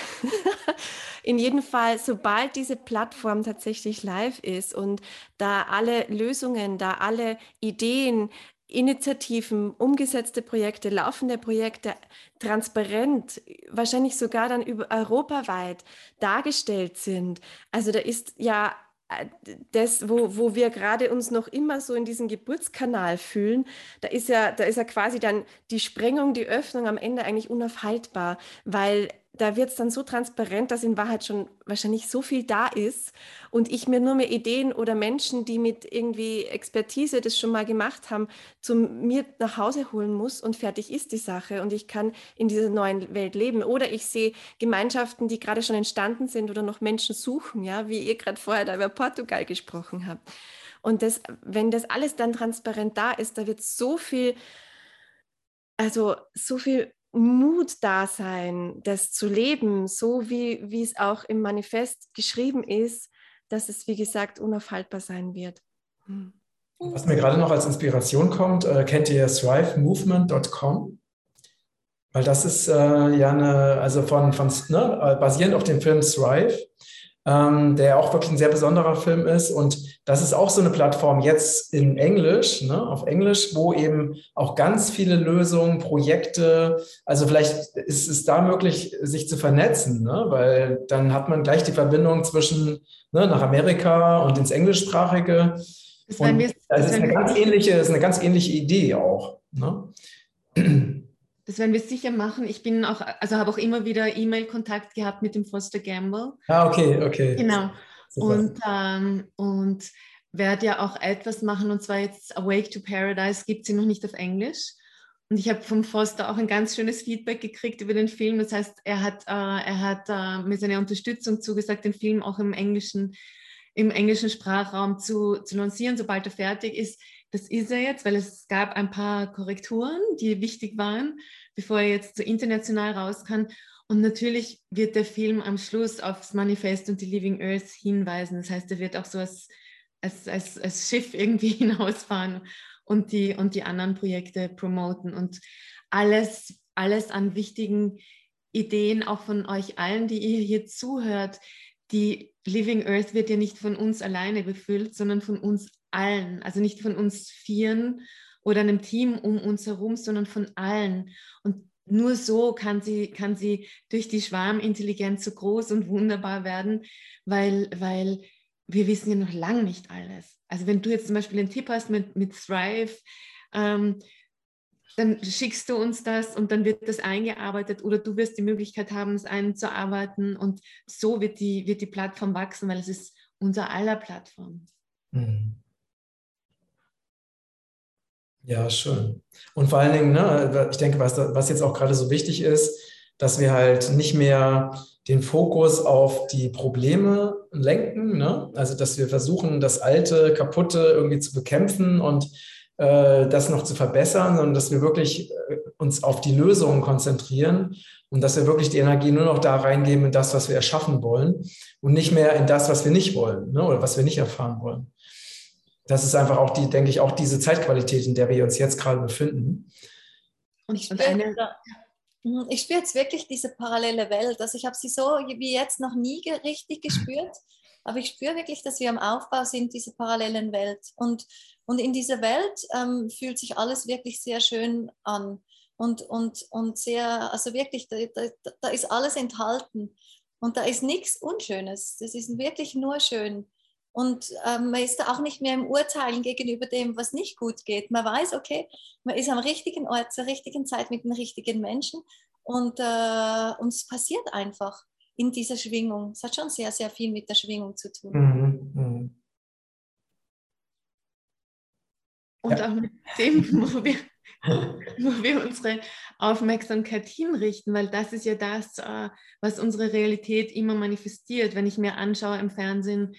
(laughs) In jedem Fall, sobald diese Plattform tatsächlich live ist und da alle Lösungen, da alle Ideen Initiativen, umgesetzte Projekte, laufende Projekte transparent, wahrscheinlich sogar dann über europaweit dargestellt sind. Also da ist ja äh, das, wo, wo wir gerade uns noch immer so in diesem Geburtskanal fühlen, da ist ja, da ist ja quasi dann die Sprengung, die Öffnung am Ende eigentlich unaufhaltbar, weil da wird es dann so transparent, dass in Wahrheit schon wahrscheinlich so viel da ist und ich mir nur mehr Ideen oder Menschen, die mit irgendwie Expertise das schon mal gemacht haben, zu mir nach Hause holen muss und fertig ist die Sache und ich kann in dieser neuen Welt leben. Oder ich sehe Gemeinschaften, die gerade schon entstanden sind oder noch Menschen suchen, ja, wie ihr gerade vorher da über Portugal gesprochen habt. Und das, wenn das alles dann transparent da ist, da wird so viel, also so viel Mut da sein, das zu leben, so wie, wie es auch im Manifest geschrieben ist, dass es, wie gesagt, unaufhaltbar sein wird. Hm. Was mir gerade noch als Inspiration kommt, äh, kennt ihr thrivemovement.com? Weil das ist äh, ja eine, also von, von ne, basierend auf dem Film Thrive, ähm, der auch wirklich ein sehr besonderer Film ist. Und das ist auch so eine Plattform jetzt in Englisch, ne, auf Englisch, wo eben auch ganz viele Lösungen, Projekte, also vielleicht ist es da möglich, sich zu vernetzen, ne, weil dann hat man gleich die Verbindung zwischen ne, nach Amerika und ins Englischsprachige. Das, und das, ist eine ganz ähnliche, ist eine ganz ähnliche Idee auch. Ne? Das werden wir sicher machen. Ich bin auch, also habe auch immer wieder E-Mail-Kontakt gehabt mit dem Foster Gamble. Ah, okay, okay. Genau. Und, ähm, und werde ja auch etwas machen, und zwar jetzt Awake to Paradise gibt sie noch nicht auf Englisch. Und ich habe vom Foster auch ein ganz schönes Feedback gekriegt über den Film. Das heißt, er hat, äh, er hat äh, mir seine Unterstützung zugesagt, den Film auch im englischen, im englischen Sprachraum zu, zu lancieren, sobald er fertig ist. Das ist er jetzt, weil es gab ein paar Korrekturen, die wichtig waren, bevor er jetzt so international raus kann. Und natürlich wird der Film am Schluss aufs Manifest und die Living Earth hinweisen. Das heißt, er wird auch so als, als, als, als Schiff irgendwie (laughs) hinausfahren und die, und die anderen Projekte promoten. Und alles, alles an wichtigen Ideen, auch von euch allen, die ihr hier zuhört. Die Living Earth wird ja nicht von uns alleine befüllt, sondern von uns allen, also nicht von uns Vieren oder einem Team um uns herum, sondern von allen. Und nur so kann sie, kann sie durch die Schwarmintelligenz so groß und wunderbar werden, weil, weil wir wissen ja noch lange nicht alles. Also wenn du jetzt zum Beispiel einen Tipp hast mit, mit Thrive, ähm, dann schickst du uns das und dann wird das eingearbeitet oder du wirst die Möglichkeit haben, es einzuarbeiten und so wird die, wird die Plattform wachsen, weil es ist unser aller Plattform. Mhm. Ja, schön. Und vor allen Dingen, ne, ich denke, was, was jetzt auch gerade so wichtig ist, dass wir halt nicht mehr den Fokus auf die Probleme lenken, ne? also dass wir versuchen, das Alte, Kaputte irgendwie zu bekämpfen und äh, das noch zu verbessern, sondern dass wir wirklich äh, uns auf die Lösungen konzentrieren und dass wir wirklich die Energie nur noch da reingeben in das, was wir erschaffen wollen und nicht mehr in das, was wir nicht wollen ne? oder was wir nicht erfahren wollen. Das ist einfach auch die, denke ich, auch diese Zeitqualität, in der wir uns jetzt gerade befinden. Und ich spüre, ich spüre jetzt wirklich diese parallele Welt. Also ich habe sie so wie jetzt noch nie richtig gespürt, aber ich spüre wirklich, dass wir am Aufbau sind, diese parallelen Welt. Und, und in dieser Welt ähm, fühlt sich alles wirklich sehr schön an. Und, und, und sehr, also wirklich, da, da, da ist alles enthalten. Und da ist nichts Unschönes. Das ist wirklich nur schön. Und ähm, man ist da auch nicht mehr im Urteilen gegenüber dem, was nicht gut geht. Man weiß, okay, man ist am richtigen Ort, zur richtigen Zeit mit den richtigen Menschen und, äh, und es passiert einfach in dieser Schwingung. Es hat schon sehr, sehr viel mit der Schwingung zu tun. Mhm. Mhm. Und ja. auch mit dem, wo wir, wo wir unsere Aufmerksamkeit hinrichten, weil das ist ja das, äh, was unsere Realität immer manifestiert. Wenn ich mir anschaue im Fernsehen,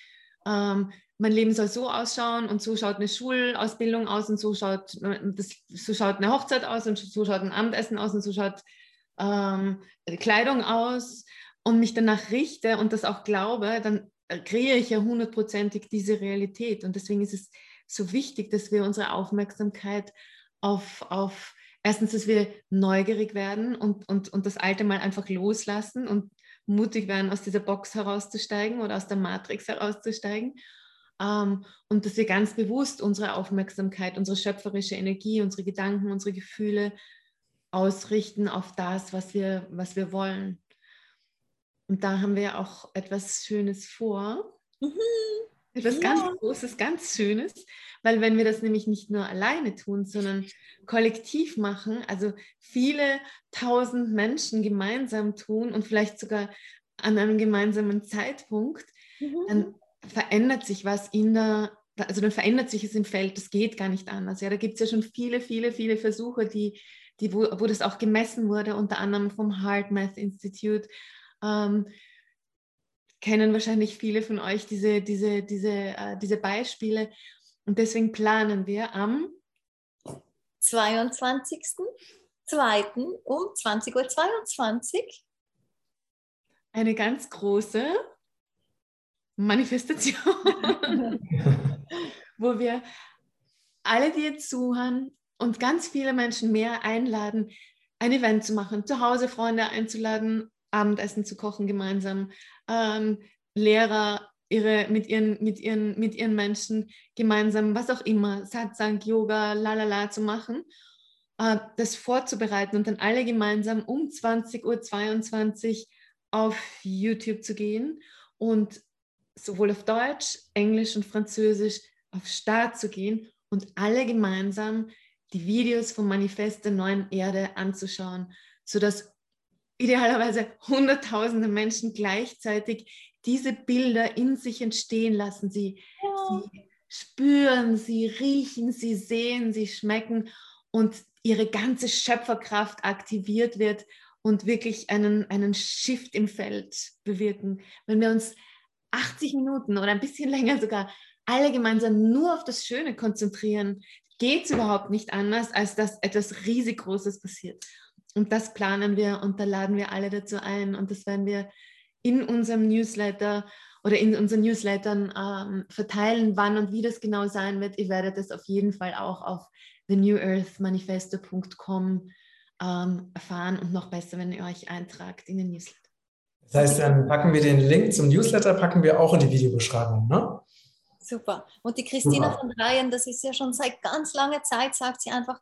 ähm, mein Leben soll so ausschauen und so schaut eine Schulausbildung aus und so schaut, das, so schaut eine Hochzeit aus und so schaut ein Abendessen aus und so schaut ähm, Kleidung aus und mich danach richte und das auch glaube, dann kreiere ich ja hundertprozentig diese Realität. Und deswegen ist es so wichtig, dass wir unsere Aufmerksamkeit auf, auf erstens, dass wir neugierig werden und, und, und das Alte mal einfach loslassen und mutig werden, aus dieser Box herauszusteigen oder aus der Matrix herauszusteigen. Ähm, und dass wir ganz bewusst unsere Aufmerksamkeit, unsere schöpferische Energie, unsere Gedanken, unsere Gefühle ausrichten auf das, was wir, was wir wollen. Und da haben wir auch etwas Schönes vor. Mhm. Etwas ganz Großes, ganz Schönes, weil wenn wir das nämlich nicht nur alleine tun, sondern kollektiv machen, also viele tausend Menschen gemeinsam tun und vielleicht sogar an einem gemeinsamen Zeitpunkt, mhm. dann verändert sich was in der, also dann verändert sich es im Feld, das geht gar nicht anders. Ja, da gibt es ja schon viele, viele, viele Versuche, die, die, wo, wo das auch gemessen wurde, unter anderem vom Heart Math Institute. Ähm, kennen wahrscheinlich viele von euch diese, diese, diese, äh, diese Beispiele. Und deswegen planen wir am 22.02. um 20.22 Uhr eine ganz große Manifestation, (laughs) wo wir alle, die jetzt zuhören und ganz viele Menschen mehr einladen, ein Event zu machen, zu Hause Freunde einzuladen, Abendessen zu kochen gemeinsam, ähm, Lehrer ihre, mit, ihren, mit, ihren, mit ihren Menschen gemeinsam, was auch immer, Satsang, Yoga, lalala zu machen, äh, das vorzubereiten und dann alle gemeinsam um 20.22 Uhr auf YouTube zu gehen und sowohl auf Deutsch, Englisch und Französisch auf Start zu gehen und alle gemeinsam die Videos vom Manifest der neuen Erde anzuschauen, sodass idealerweise hunderttausende Menschen gleichzeitig diese Bilder in sich entstehen lassen. Sie, ja. sie spüren, sie riechen, sie sehen, sie schmecken und ihre ganze Schöpferkraft aktiviert wird und wirklich einen, einen Shift im Feld bewirken. Wenn wir uns 80 Minuten oder ein bisschen (laughs) länger sogar alle gemeinsam nur auf das Schöne konzentrieren, geht es überhaupt nicht anders, als dass etwas riesig Großes passiert. Und das planen wir und da laden wir alle dazu ein und das werden wir in unserem Newsletter oder in unseren Newslettern ähm, verteilen, wann und wie das genau sein wird. Ihr werdet es auf jeden Fall auch auf thenewearthmanifesto.com ähm, erfahren und noch besser, wenn ihr euch eintragt in den Newsletter. Das heißt, dann packen wir den Link zum Newsletter, packen wir auch in die Videobeschreibung, ne? Super. Und die Christina Super. von Dreien, das ist ja schon seit ganz langer Zeit, sagt sie einfach,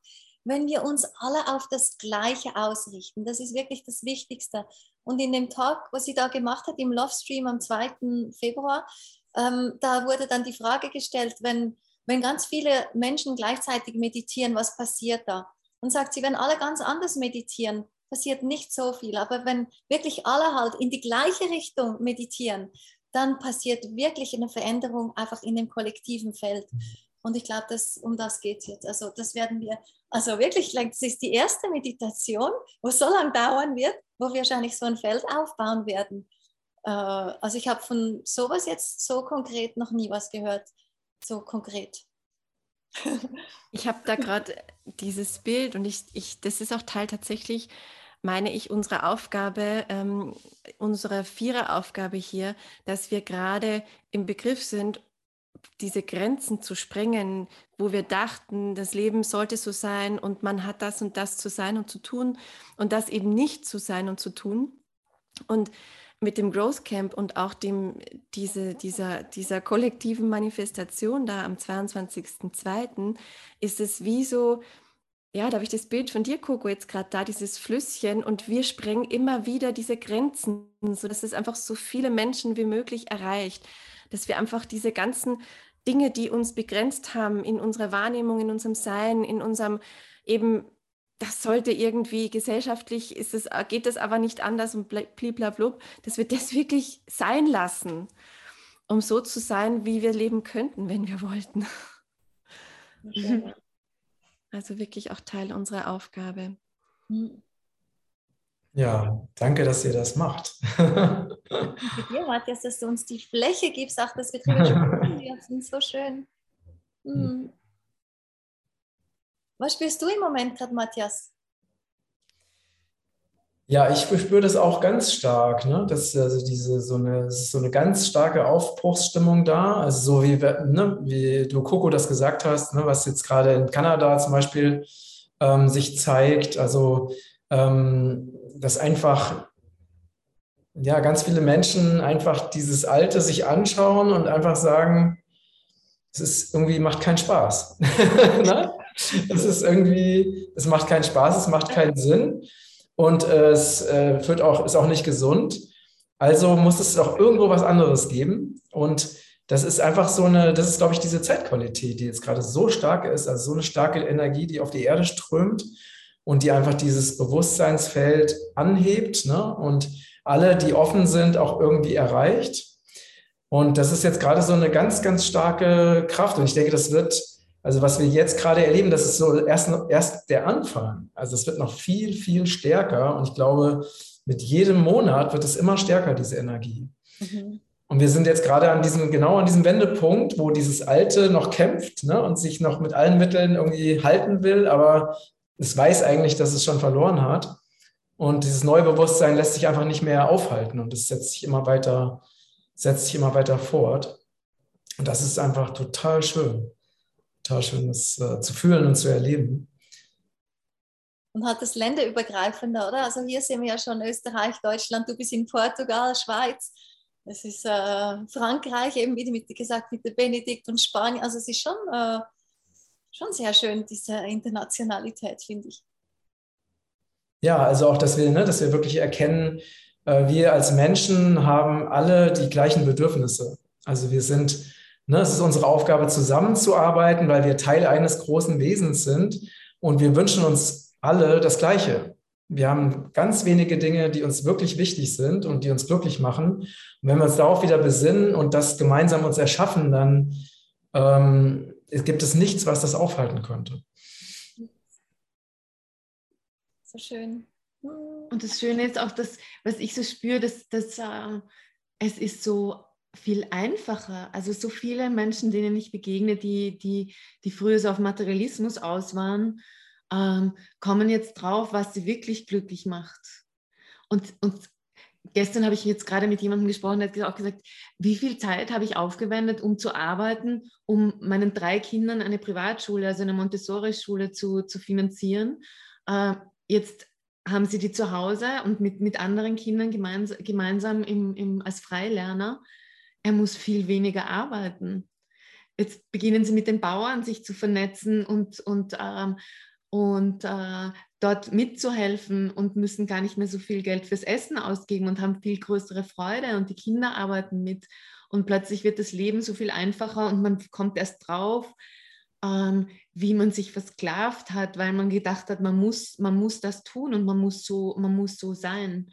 wenn wir uns alle auf das Gleiche ausrichten. Das ist wirklich das Wichtigste. Und in dem Talk, was sie da gemacht hat, im Lovestream am 2. Februar, ähm, da wurde dann die Frage gestellt, wenn, wenn ganz viele Menschen gleichzeitig meditieren, was passiert da? Und sagt sie, wenn alle ganz anders meditieren, passiert nicht so viel. Aber wenn wirklich alle halt in die gleiche Richtung meditieren, dann passiert wirklich eine Veränderung einfach in dem kollektiven Feld. Und ich glaube, um das geht es jetzt. Also das werden wir, also wirklich, das ist die erste Meditation, wo so lange dauern wird. wo wir wahrscheinlich so ein Feld aufbauen werden. Äh, also ich habe von sowas jetzt so konkret noch nie was gehört, so konkret. (laughs) Ich habe da gerade dieses Bild und ich, ich, das ist auch Teil tatsächlich, meine ich, unserer Aufgabe, ähm, unserer Viereraufgabe hier, dass wir gerade im Begriff sind, diese Grenzen zu sprengen, wo wir dachten, das Leben sollte so sein und man hat das und das zu sein und zu tun und das eben nicht zu sein und zu tun. Und mit dem Growth Camp und auch dem, diese, dieser, dieser kollektiven Manifestation da am 22.02. ist es wie so, ja, da habe ich das Bild von dir, Coco, jetzt gerade da, dieses Flüsschen und wir sprengen immer wieder diese Grenzen, sodass es einfach so viele Menschen wie möglich erreicht, dass wir einfach diese ganzen Dinge, die uns begrenzt haben in unserer Wahrnehmung, in unserem Sein, in unserem eben das sollte irgendwie gesellschaftlich, ist es, geht das aber nicht anders und bliblablub, dass wir das (laughs) wirklich sein lassen, um so zu sein, wie wir leben könnten, wenn wir wollten. Also wirklich auch Teil unserer Aufgabe. Ja, danke, dass ihr das macht. Danke dir, Matthias, dass du uns die Fläche gibst, auch dass (laughs) wir drüber sprechen dürfen. So schön. Mhm. Was spürst du im Moment gerade, Matthias? Ja, ich spüre das auch ganz stark. Ne? Das ist also diese so eine, so eine ganz starke Aufbruchsstimmung da. Also so wie, ne, wie du Coco das gesagt hast, ne, was jetzt gerade in Kanada zum Beispiel ähm, sich zeigt. Also ähm, dass einfach ja ganz viele Menschen einfach dieses Alte sich anschauen und einfach sagen, es ist irgendwie macht keinen Spaß. (laughs) ne? es ist irgendwie, es macht keinen Spaß, es macht keinen Sinn und es äh, wird auch, ist auch nicht gesund. Also muss es auch irgendwo was anderes geben. Und das ist einfach so eine, das ist, glaube ich, diese Zeitqualität, die jetzt gerade so stark ist, also so eine starke Energie, die auf die Erde strömt und die einfach dieses Bewusstseinsfeld anhebt ne? und alle, die offen sind, auch irgendwie erreicht. Und das ist jetzt gerade so eine ganz, ganz starke Kraft. Und ich denke, das wird also was wir jetzt gerade erleben, das ist so erst, erst der Anfang. Also es wird noch viel, viel stärker. Und ich glaube, mit jedem Monat wird es immer stärker, diese Energie. Mhm. Und wir sind jetzt gerade an diesem, genau an diesem Wendepunkt, wo dieses Alte noch kämpft ne, und sich noch mit allen Mitteln irgendwie halten will, aber es weiß eigentlich, dass es schon verloren hat. Und dieses neue Bewusstsein lässt sich einfach nicht mehr aufhalten und es setzt sich immer weiter, setzt sich immer weiter fort. Und das ist einfach total schön total schön, das äh, zu fühlen und zu erleben. Und hat das länderübergreifender, oder? Also hier sehen wir ja schon Österreich, Deutschland, du bist in Portugal, Schweiz, es ist äh, Frankreich, eben wie gesagt mit der Benedikt und Spanien. Also es ist schon, äh, schon sehr schön, diese Internationalität, finde ich. Ja, also auch, dass wir, ne, dass wir wirklich erkennen, äh, wir als Menschen haben alle die gleichen Bedürfnisse. Also wir sind Ne, es ist unsere Aufgabe, zusammenzuarbeiten, weil wir Teil eines großen Wesens sind und wir wünschen uns alle das Gleiche. Wir haben ganz wenige Dinge, die uns wirklich wichtig sind und die uns glücklich machen. Und wenn wir uns darauf wieder besinnen und das gemeinsam uns erschaffen, dann ähm, gibt es nichts, was das aufhalten könnte. So schön. Und das Schöne ist auch, dass, was ich so spüre, dass, dass äh, es ist so viel einfacher. Also so viele Menschen, denen ich begegne, die, die, die früher so auf Materialismus aus waren, ähm, kommen jetzt drauf, was sie wirklich glücklich macht. Und, und gestern habe ich jetzt gerade mit jemandem gesprochen, der hat auch gesagt, wie viel Zeit habe ich aufgewendet, um zu arbeiten, um meinen drei Kindern eine Privatschule, also eine Montessori-Schule zu, zu finanzieren. Äh, jetzt haben sie die zu Hause und mit, mit anderen Kindern gemeinsam, gemeinsam im, im, als Freilerner er muss viel weniger arbeiten. Jetzt beginnen sie mit den Bauern sich zu vernetzen und, und, ähm, und äh, dort mitzuhelfen und müssen gar nicht mehr so viel Geld fürs Essen ausgeben und haben viel größere Freude und die Kinder arbeiten mit. Und plötzlich wird das Leben so viel einfacher und man kommt erst drauf, ähm, wie man sich versklavt hat, weil man gedacht hat, man muss, man muss das tun und man muss so, man muss so sein.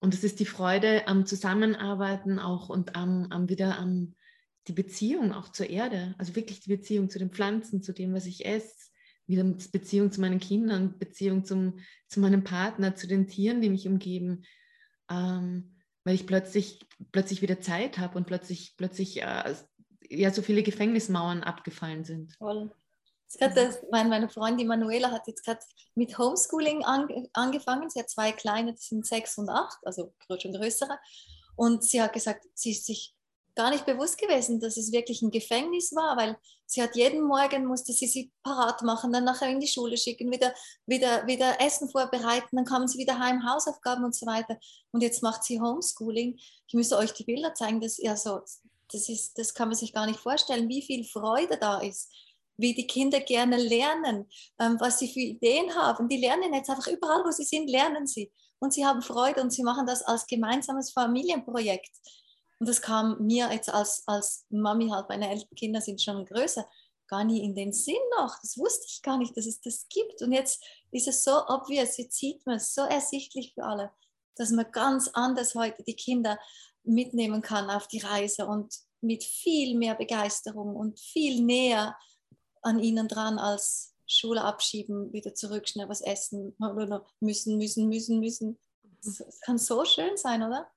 Und es ist die Freude am Zusammenarbeiten auch und am, am wieder am die Beziehung auch zur Erde, also wirklich die Beziehung zu den Pflanzen, zu dem, was ich esse, wieder Beziehung zu meinen Kindern, Beziehung zum, zu meinem Partner, zu den Tieren, die mich umgeben, ähm, weil ich plötzlich, plötzlich wieder Zeit habe und plötzlich, plötzlich äh, ja, so viele Gefängnismauern abgefallen sind. Toll. Das, meine Freundin Manuela hat jetzt gerade mit Homeschooling angefangen. Sie hat zwei kleine, die sind sechs und acht, also schon größere. Und sie hat gesagt, sie ist sich gar nicht bewusst gewesen, dass es wirklich ein Gefängnis war, weil sie hat jeden Morgen musste sie sie parat machen, dann nachher in die Schule schicken, wieder, wieder, wieder Essen vorbereiten, dann kamen sie wieder heim, Hausaufgaben und so weiter. Und jetzt macht sie Homeschooling. Ich müsste euch die Bilder zeigen, das, ja, so, das, ist, das kann man sich gar nicht vorstellen, wie viel Freude da ist wie die Kinder gerne lernen, ähm, was sie für Ideen haben. Die lernen jetzt einfach überall, wo sie sind, lernen sie. Und sie haben Freude und sie machen das als gemeinsames Familienprojekt. Und das kam mir jetzt als, als Mami halt, meine Kinder sind schon größer, gar nie in den Sinn noch. Das wusste ich gar nicht, dass es das gibt. Und jetzt ist es so obvious, jetzt sieht man es so ersichtlich für alle, dass man ganz anders heute die Kinder mitnehmen kann auf die Reise und mit viel mehr Begeisterung und viel näher an ihnen dran als Schule abschieben, wieder zurück, schnell was essen, (laughs) müssen, müssen, müssen, müssen. Es kann so schön sein, oder?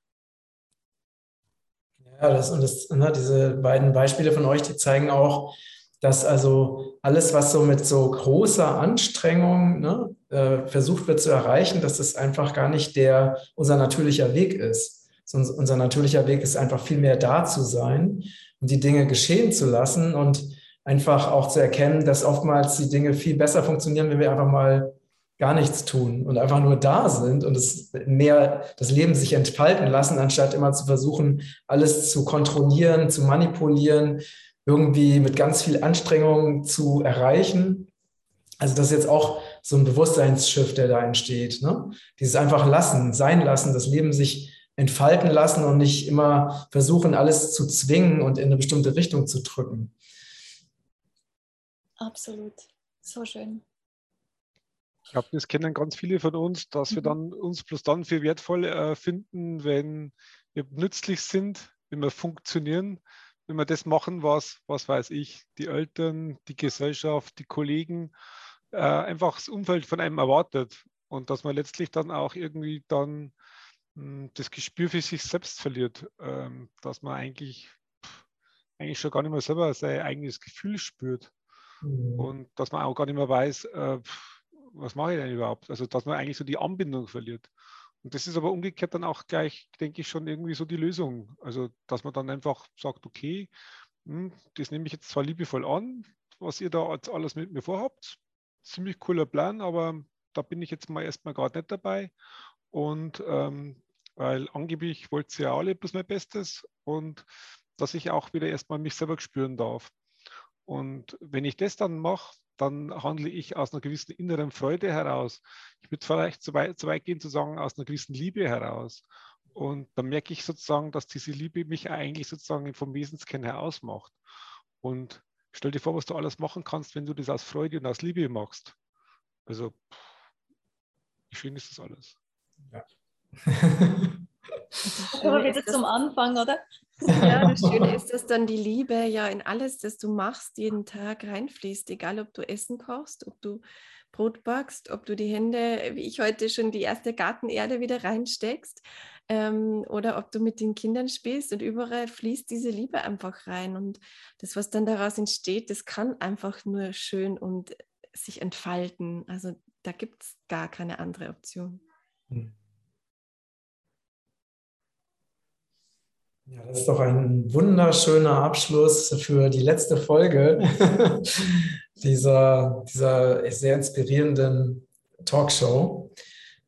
Ja, das, und das, ne, diese beiden Beispiele von euch, die zeigen auch, dass also alles, was so mit so großer Anstrengung ne, äh, versucht wird zu erreichen, dass das einfach gar nicht der, unser natürlicher Weg ist. Sondern unser natürlicher Weg ist einfach viel mehr da zu sein und die Dinge geschehen zu lassen und einfach auch zu erkennen, dass oftmals die Dinge viel besser funktionieren, wenn wir einfach mal gar nichts tun und einfach nur da sind und es mehr das Leben sich entfalten lassen, anstatt immer zu versuchen, alles zu kontrollieren, zu manipulieren, irgendwie mit ganz viel Anstrengung zu erreichen. Also das ist jetzt auch so ein Bewusstseinsschiff, der da entsteht. Ne? Dieses einfach lassen, sein lassen, das Leben sich entfalten lassen und nicht immer versuchen, alles zu zwingen und in eine bestimmte Richtung zu drücken. Absolut. So schön. Ich glaube, das kennen ganz viele von uns, dass mhm. wir dann uns bloß dann für wertvoll äh, finden, wenn wir nützlich sind, wenn wir funktionieren, wenn wir das machen, was, was weiß ich, die Eltern, die Gesellschaft, die Kollegen, äh, einfach das Umfeld von einem erwartet. Und dass man letztlich dann auch irgendwie dann mh, hm, das Gespür für sich selbst verliert, ähm, dass man eigentlich, pff, eigentlich schon gar nicht mehr selber sein eigenes Gefühl spürt. Mhm. Und dass man auch gar nicht mehr weiß, äh, was mache ich denn überhaupt? Also, dass man eigentlich so die Anbindung verliert. Und das ist aber umgekehrt dann auch gleich, denke ich, schon irgendwie so die Lösung. Also, dass man dann einfach sagt, okay, hm, das nehme ich jetzt zwar liebevoll an, was ihr da alles mit mir vorhabt. Ziemlich cooler Plan, aber da bin ich jetzt mal erstmal gerade nicht dabei. Und ähm, weil angeblich wollt ihr ja alle bloß mein Bestes und dass ich auch wieder erstmal mich selber spüren darf. Und wenn ich das dann mache, dann handle ich aus einer gewissen inneren Freude heraus. Ich würde vielleicht zu weit, zu weit gehen zu sagen, aus einer gewissen Liebe heraus. Und dann merke ich sozusagen, dass diese Liebe mich eigentlich sozusagen vom Wesenskern her ausmacht. Und stell dir vor, was du alles machen kannst, wenn du das aus Freude und aus Liebe machst. Also, wie schön ist das alles? Ja. (laughs) Aber wieder zum Anfang, oder? (laughs) Ja, das Schöne ist, dass dann die Liebe ja in alles, das du machst, jeden Tag reinfließt. Egal, ob du Essen kochst, ob du Brot backst, ob du die Hände, wie ich heute schon die erste Gartenerde wieder reinsteckst, ähm, oder ob du mit den Kindern spielst und überall fließt diese Liebe einfach rein. Und das, was dann daraus entsteht, das kann einfach nur schön und sich entfalten. Also da gibt es gar keine andere Option. Hm. Ja, das ist doch ein wunderschöner Abschluss für die letzte Folge (laughs) dieser, dieser sehr inspirierenden Talkshow.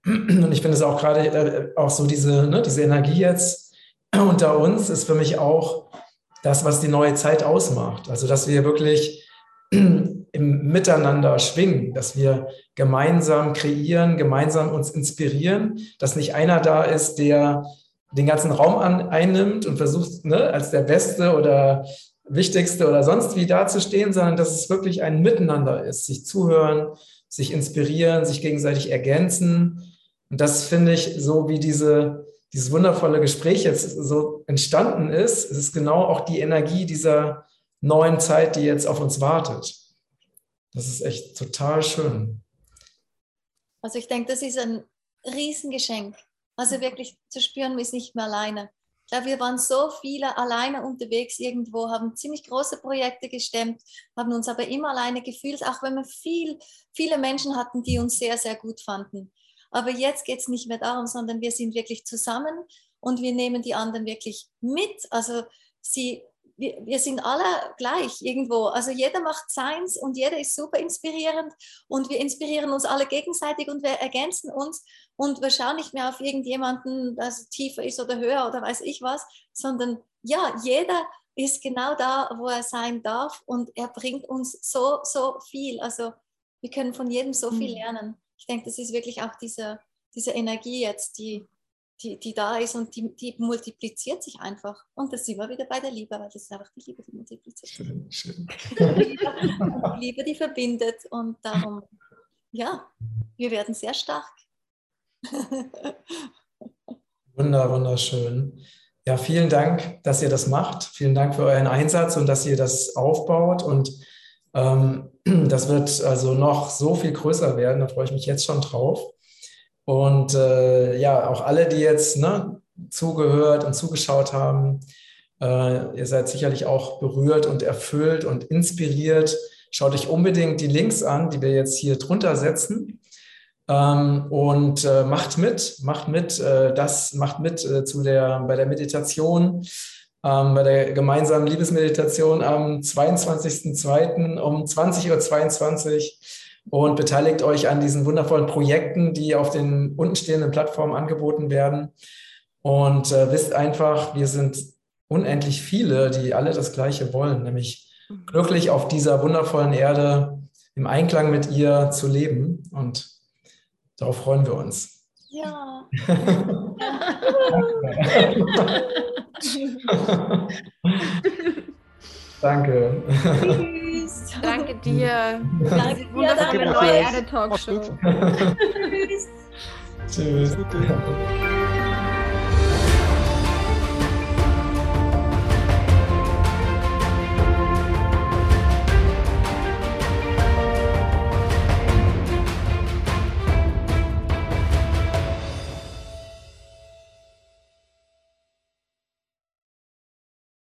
Und ich finde es auch gerade äh, auch so diese, ne, diese Energie jetzt unter uns ist für mich auch das, was die neue Zeit ausmacht. Also, dass wir wirklich im Miteinander schwingen, dass wir gemeinsam kreieren, gemeinsam uns inspirieren, dass nicht einer da ist, der den ganzen Raum an, einnimmt und versucht, ne, als der Beste oder Wichtigste oder sonst wie dazustehen, sondern dass es wirklich ein Miteinander ist, sich zuhören, sich inspirieren, sich gegenseitig ergänzen. Und das finde ich so, wie diese, dieses wundervolle Gespräch jetzt so entstanden ist, es ist genau auch die Energie dieser neuen Zeit, die jetzt auf uns wartet. Das ist echt total schön. Also ich denke, das ist ein Riesengeschenk. Also wirklich zu spüren, man ist nicht mehr alleine. Ich glaube, wir waren so viele alleine unterwegs irgendwo, haben ziemlich große Projekte gestemmt, haben uns aber immer alleine gefühlt, auch wenn wir viel, viele Menschen hatten, die uns sehr, sehr gut fanden. Aber jetzt geht es nicht mehr darum, sondern wir sind wirklich zusammen und wir nehmen die anderen wirklich mit. Also sie wir, wir sind alle gleich irgendwo. Also jeder macht seins und jeder ist super inspirierend und wir inspirieren uns alle gegenseitig und wir ergänzen uns und wir schauen nicht mehr auf irgendjemanden, der tiefer ist oder höher oder weiß ich was, sondern ja, jeder ist genau da, wo er sein darf und er bringt uns so, so viel. Also wir können von jedem so viel mhm. lernen. Ich denke, das ist wirklich auch diese, diese Energie jetzt, die, die, die da ist und die, die multipliziert sich einfach. Und das sind wir wieder bei der Liebe, weil das ist einfach die Liebe, die multipliziert. Schön, schön. (laughs) die Liebe, die verbindet und darum, ja, wir werden sehr stark. Wunder, wunderschön. Ja, vielen Dank, dass ihr das macht. Vielen Dank für euren Einsatz und dass ihr das aufbaut. Und ähm, (clears throat) das wird also noch so viel größer werden. Da freue ich mich jetzt schon drauf. Und äh, ja, auch alle, die jetzt ne, zugehört und zugeschaut haben, äh, ihr seid sicherlich auch berührt und erfüllt und inspiriert. Schaut euch unbedingt die Links an, die wir jetzt hier drunter setzen. Ähm, und äh, macht mit, macht mit, äh, das macht mit äh, zu der, bei der Meditation, ähm, bei der gemeinsamen Liebesmeditation am 22.02. um 20.22 Uhr und beteiligt euch an diesen wundervollen Projekten, die auf den untenstehenden Plattformen angeboten werden. Und äh, wisst einfach, wir sind unendlich viele, die alle das Gleiche wollen, nämlich mhm. glücklich auf dieser wundervollen Erde im Einklang mit ihr zu leben. Und darauf freuen wir uns. Ja. (laughs) Danke. (laughs) Danke dir. Danke dir. Wundervolle neue Erde Talkshow. (laughs) (laughs) Tschüss. Tschüss.